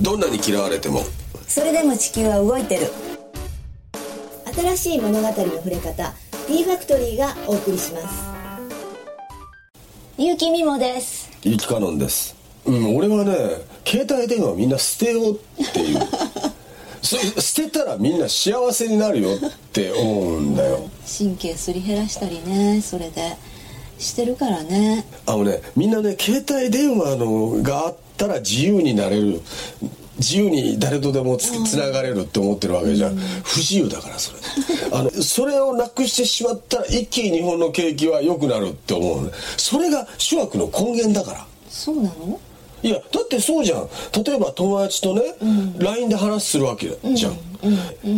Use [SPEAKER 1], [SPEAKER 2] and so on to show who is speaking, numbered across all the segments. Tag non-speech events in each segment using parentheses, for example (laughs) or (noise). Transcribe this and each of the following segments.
[SPEAKER 1] どんなに嫌われても。
[SPEAKER 2] それでも地球は動いてる。新しい物語の触れ方 T ファクトリーがお送りします。結城美もです。
[SPEAKER 1] ゆきかのんです。うん俺はね携帯電話みんな捨てようっていう。(laughs) そ捨てたらみんな幸せになるよって思うんだよ。
[SPEAKER 2] 神経すり減らしたりねそれで。してるからね。
[SPEAKER 1] あのねみんなね携帯電話のがあったら自由になれる自由に誰とでもつつながれるって思ってるわけじゃん、不自由だからそれ。あのそれをなくしてしまったら一気に日本の景気は良くなるって思うねそれが諸悪の根源だから。
[SPEAKER 2] そうなの？
[SPEAKER 1] いやだってそうじゃん。例えば友達とね、LINE で話するわけじゃん、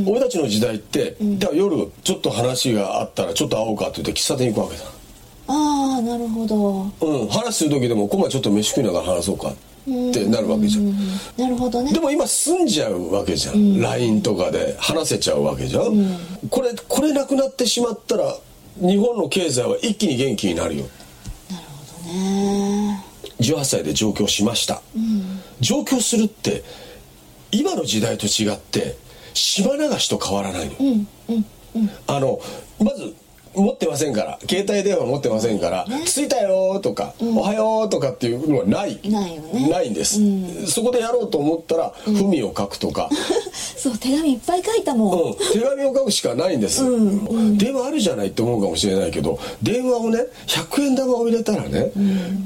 [SPEAKER 1] 俺たちの時代って、だから夜ちょっと話があったらちょっと会おうかって言って喫茶店行くわけだ
[SPEAKER 2] ああなるほど。
[SPEAKER 1] うん。話する時でも今晩ちょっと飯食いながら話そうか。ってなるわけじゃん。
[SPEAKER 2] なるほどね。
[SPEAKER 1] でも今済んじゃうわけじゃん、LINE とかで話せちゃうわけじゃん、これこれなくなってしまったら日本の経済は一気に元気になるよ。
[SPEAKER 2] なるほどね。
[SPEAKER 1] 18歳で上京しました、上京するって今の時代と違って島流しと変わらないの、あのまず持ってませんから。携帯電話持ってませんから「着いたよ」とか、おはよう」とかっていうのはない。
[SPEAKER 2] ない
[SPEAKER 1] んです、そこでやろうと思ったら文を書くとか、(laughs)
[SPEAKER 2] そう手紙いっぱい書いたもん、
[SPEAKER 1] うん、手紙を書くしかないんです、電話あるじゃないって思うかもしれないけど電話をね100円玉を入れたらね、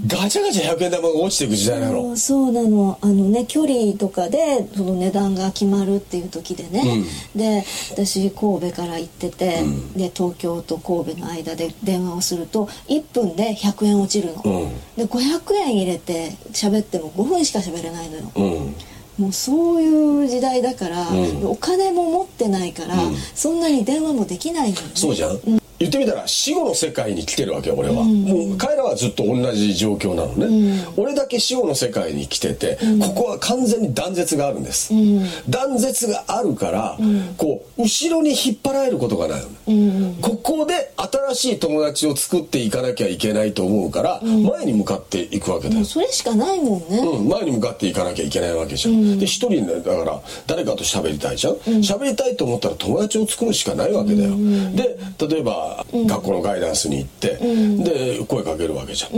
[SPEAKER 1] ガチャガチャ100円玉が落ちていく時代なの、
[SPEAKER 2] そうそうなの。あのね距離とかでその値段が決まるっていう時でね、で私神戸から行ってて、で東京と神戸の間で電話をすると1分で100円落ちるの、
[SPEAKER 1] うん。
[SPEAKER 2] で500円入れて喋っても5分しか喋れないのよ、
[SPEAKER 1] うん
[SPEAKER 2] もうそういう時代だから、
[SPEAKER 1] ん。
[SPEAKER 2] お金も持ってないから、そんなに電話もできないのよね
[SPEAKER 1] そうじゃん、言ってみたら死後の世界に来てるわけよ俺は、もう彼らはずっと同じ状況なのね、俺だけ死後の世界に来てて、ここは完全に断絶があるんです、断絶があるから、こう後ろに引っ張られることがないのね、ここで新しい友達を作っていかなきゃいけないと思うから、前に向かっていくわけだよ、
[SPEAKER 2] それしかないもんね、
[SPEAKER 1] うん、前に向かっていかなきゃいけないわけじゃん、で一人だから誰かと喋りたいじゃん？喋、りたいと思ったら友達を作るしかないわけだよ、で例えば、学校のガイダンスに行って、で声かけるわけじゃん、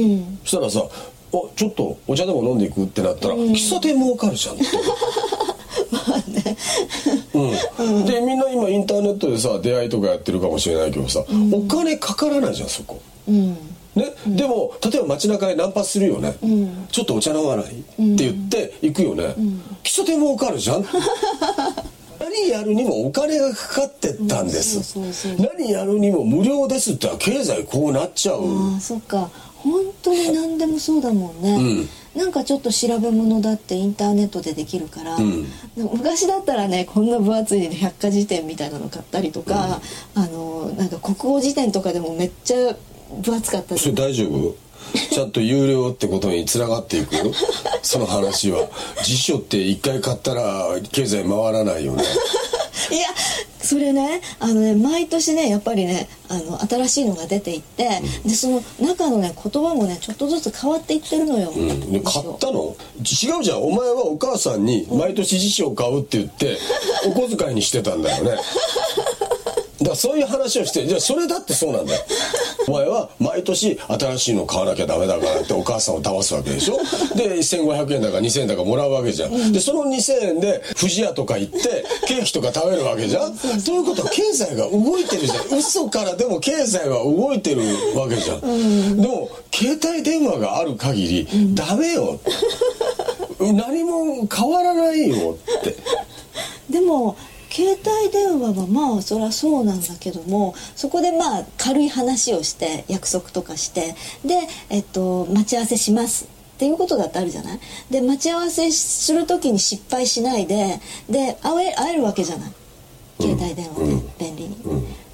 [SPEAKER 1] そしたらさ「おちょっとお茶でも飲んでいく?」ってなったら、喫茶店儲かるじゃんって。(laughs) うん、でみんな今インターネットでさ出会いとかやってるかもしれないけどさ、お金かからないじゃんそこ。ね、でも例えば街中でナンパするよね、ちょっとお茶飲まない、って言って行くよね、喫茶店儲かるじゃん。何 (laughs) やるにもお金がかかってったんです、何やるにも無料ですって経済こうなっちゃう、
[SPEAKER 2] ああそっか。本当に何でもそうだもんね、なんかちょっと調べ物だってインターネットでできるから、でも昔だったらねこんな分厚い百科事典みたいなの買ったりとか、あのなんか国語辞典とかでもめっちゃ分厚かった。
[SPEAKER 1] それ大丈夫？ちゃんと有料ってことにつながっていく？(laughs) その話は。辞書って一回買ったら経済回らないよね
[SPEAKER 2] いやそれねあのね毎年ねやっぱりねあの新しいのが出ていって、でその中のね言葉もねちょっとずつ変わっていってるのよ、
[SPEAKER 1] で買ったの？違うじゃん。お前はお母さんに毎年辞書を買うって言って (laughs) お小遣いにしてたんだよねだそういう話をしてじゃあそれだってそうなんだよ。(laughs) お前は毎年新しいの買わなきゃダメだからってお母さんを騙すわけでしょ？で1500円だか2000円だかもらうわけじゃん、でその2000円で不二家とか行ってケーキとか食べるわけじゃん？ということは経済が動いてるじゃん。嘘からでも経済は動いてるわけじゃん、でも携帯電話がある限り、ダメよ。何も変わらないよって。
[SPEAKER 2] でも携帯電話はまあそりゃそうなんだけどもそこでまあ軽い話をして約束とかしてで、えっと、待ち合わせしますっていうことだってあるじゃない？で待ち合わせする時に失敗しないでで会えるわけじゃない？携帯電話で。便利に、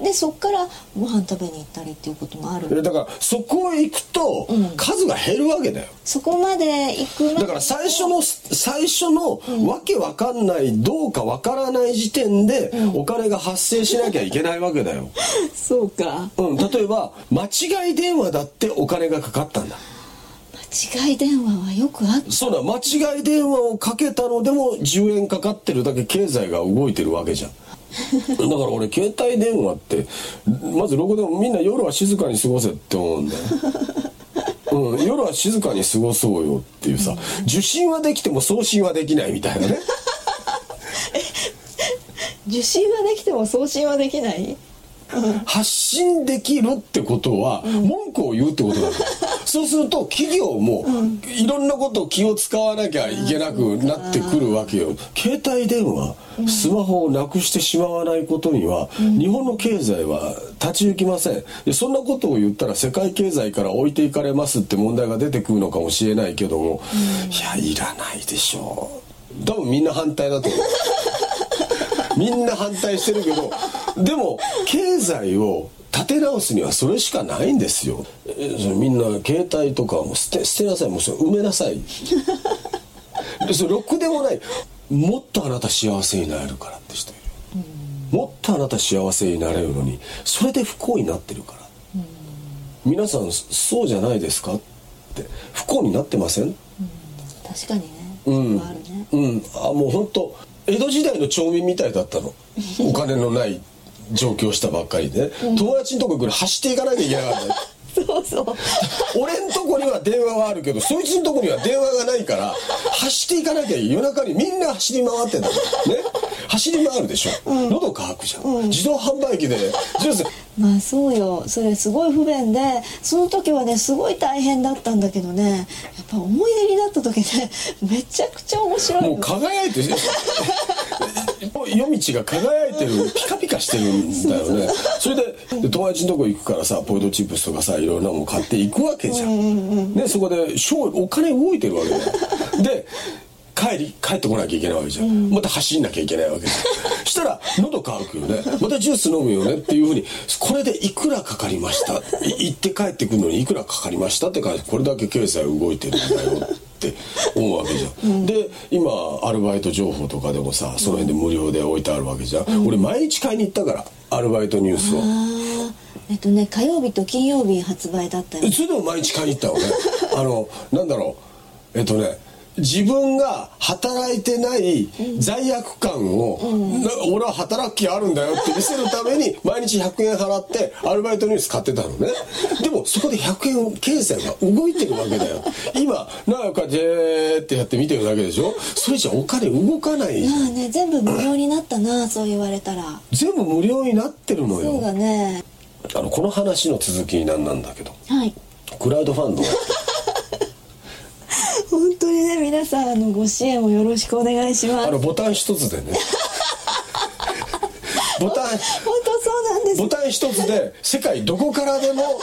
[SPEAKER 2] でそっからご飯食べに行ったりっていうこともある
[SPEAKER 1] だからそこへ行くと数が減るわけだよ、
[SPEAKER 2] そこまで行く
[SPEAKER 1] だから最初の最初のわけわかんないどうかわからない時点でお金が発生しなきゃいけないわけだよ、(laughs)
[SPEAKER 2] そうか。
[SPEAKER 1] うん、例えば間違い電話だってお金がかかったんだ。
[SPEAKER 2] 違い電話はよくあっ
[SPEAKER 1] そうだ間違い電話をかけたのでも10円かかってるだけ経済が動いてるわけじゃんだから俺携帯電話ってまずロゴでもみんな夜は静かに過ごせって思うんだよ。うん、夜は静かに過ごそうよっていうさ、受信はできても送信はできないみたいなね。(laughs)
[SPEAKER 2] 受信はできても送信はできない？
[SPEAKER 1] 発信できるってことは文句を言うってことだから、そうすると企業もいろんなことを気を使わなきゃいけなくなってくるわけよ。携帯電話スマホをなくしてしまわないことには日本の経済は立ち行きません。でそんなことを言ったら世界経済から置いていかれますって問題が出てくるのかもしれないけどもいやいらないでしょう。多分みんな反対だと思う。(laughs) みんな反対してるけどでも経済を立て直すにはそれしかないんですよ。えそれみんな携帯とかも捨て捨てなさい。もうそれ埋めなさい。(laughs) でそれろくでもない。もっとあなた幸せになれるからって人いる、もっとあなた幸せになれるのにそれで不幸になってるから、皆さんそうじゃないですかって。不幸になってません？
[SPEAKER 2] 確かにね、
[SPEAKER 1] うん。
[SPEAKER 2] あるね。
[SPEAKER 1] うん、あもう本当江戸時代の町民みたいだったの。お金のない上京したばっかりで、友達のとこ行くの走っていかなきゃいけなかった。(laughs)
[SPEAKER 2] そうそう。
[SPEAKER 1] 俺んとこには電話はあるけどそいつんとこには電話がないから走っていかなきゃいい。夜中にみんな走り回ってんだね？走り回るでしょ、喉乾くじゃん、自動販売機でジュース。
[SPEAKER 2] まあそうよ。それすごい不便でその時はねすごい大変だったんだけどね。やっぱ思い出になった時ねめちゃくちゃ面白いの。
[SPEAKER 1] もう輝いて夜道が輝いてるピカピカしてるんだよね。(laughs) それでで友達のとこ行くからさポテトチップスとかさいろんなもん買っていくわけじゃん,、でそこで勝お金動いてるわけだよで帰り帰ってこなきゃいけないわけじゃん、また走んなきゃいけないわけじゃん。(laughs) したら喉乾くよね。またジュース飲むよねっていうふうにこれでいくらかかりました？い行って帰ってくるのにいくらかかりました？って感じ。これだけ経済動いてるんだよって思うわけじゃん、で今アルバイト情報とかでもさその辺で無料で置いてあるわけじゃん、俺毎日買いに行ったからアルバイトニュースを。
[SPEAKER 2] えっとね火曜日と金曜日発売だったよ。
[SPEAKER 1] それでも毎日買いに行ったのね。あのなんだろう。えっとね自分が働いてない罪悪感を、な俺は働く気あるんだよって見せるために毎日100円払ってアルバイトニュース買ってたのね。で (laughs) もそこで100円経済が動いてるわけだよ。(laughs) 今なんかジェーってやって見てるだけでしょ？それじゃお金動かないじゃん。
[SPEAKER 2] まあね全部無料になったなそう言われたら。
[SPEAKER 1] 全部無料になってるの
[SPEAKER 2] そう
[SPEAKER 1] よ
[SPEAKER 2] だね。
[SPEAKER 1] あのこの話の続きになんなんだけど。
[SPEAKER 2] はい。
[SPEAKER 1] クラウドファンド (laughs)
[SPEAKER 2] 本当にね皆さんあのご支援をよろしくお願いします。
[SPEAKER 1] あのボタン一つでね。(laughs) ボタン
[SPEAKER 2] 本当そうなんです。
[SPEAKER 1] ボタン一つで世界どこからでも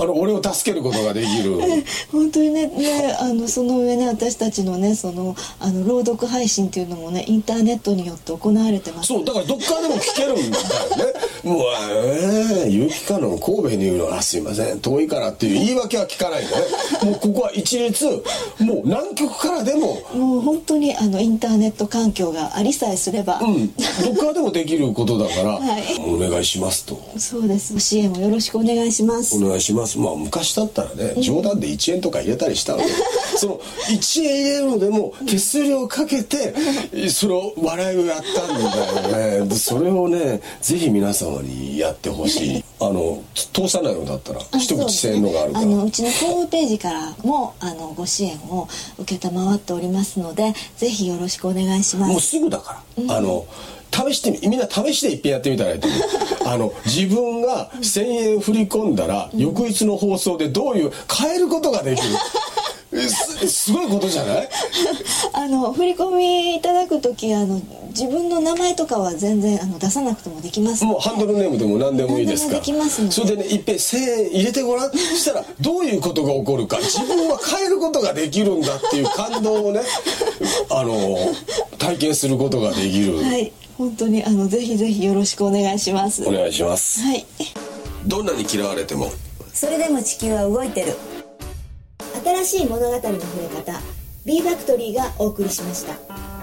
[SPEAKER 1] あの俺を助けることができる。(laughs)
[SPEAKER 2] 本当にねねあのその上ね私たちのねそのあの朗読配信っていうのもねインターネットによって行われてます。
[SPEAKER 1] そうだからどっからでも聞けるんだよね。も (laughs) うええ結城かの神戸に言うのはすいません。遠いからっていう言い訳は聞かないでね。(laughs) もうここは一律もう南極からでも。
[SPEAKER 2] もう本当にあのインターネット環境がありさえすれば、
[SPEAKER 1] うん。どっからでもできることだから、
[SPEAKER 2] はい。
[SPEAKER 1] お願いしますと。
[SPEAKER 2] そうです。ご支援をよろしくお願いします。
[SPEAKER 1] お願いしますまあ昔だったらね冗談で1円とか入れたりしたわけ。(laughs) その1円入れるのでも手数料かけてそれを笑いをやったんだよね。でそれをねぜひ皆様にやってほしい。(laughs) あの通さないのだったら
[SPEAKER 2] あ
[SPEAKER 1] 一口1000円のがあるから。
[SPEAKER 2] ね。あのうちのホームページからもあのご支援を承っておりますのでぜひよろしくお願いします。
[SPEAKER 1] もうすぐだから、あの試してみみんな試して一遍やってみたらいいと思う。(laughs) あの自分が1,000円振り込んだら、翌日の放送でどういう変えることができる。え (laughs) すすごいことじゃない？(laughs)
[SPEAKER 2] あの振り込みいただく時あの自分の名前とかは全然あの出さなくてもできます。
[SPEAKER 1] もうハンドルネームでも何でもいいですから。
[SPEAKER 2] 何できますので。
[SPEAKER 1] それでねいっぺん1,000円入れてごらん。そしたらどういうことが起こるか。自分は変えることができるんだっていう感動をねあの体験することができる、
[SPEAKER 2] はい。本当にあのぜひぜひよろしくお願いします。
[SPEAKER 1] お願いします。
[SPEAKER 2] はい。
[SPEAKER 1] どんなに嫌われても。
[SPEAKER 2] それでも地球は動いてる。新しい物語の触れ方 B ファクトリーがお送りしました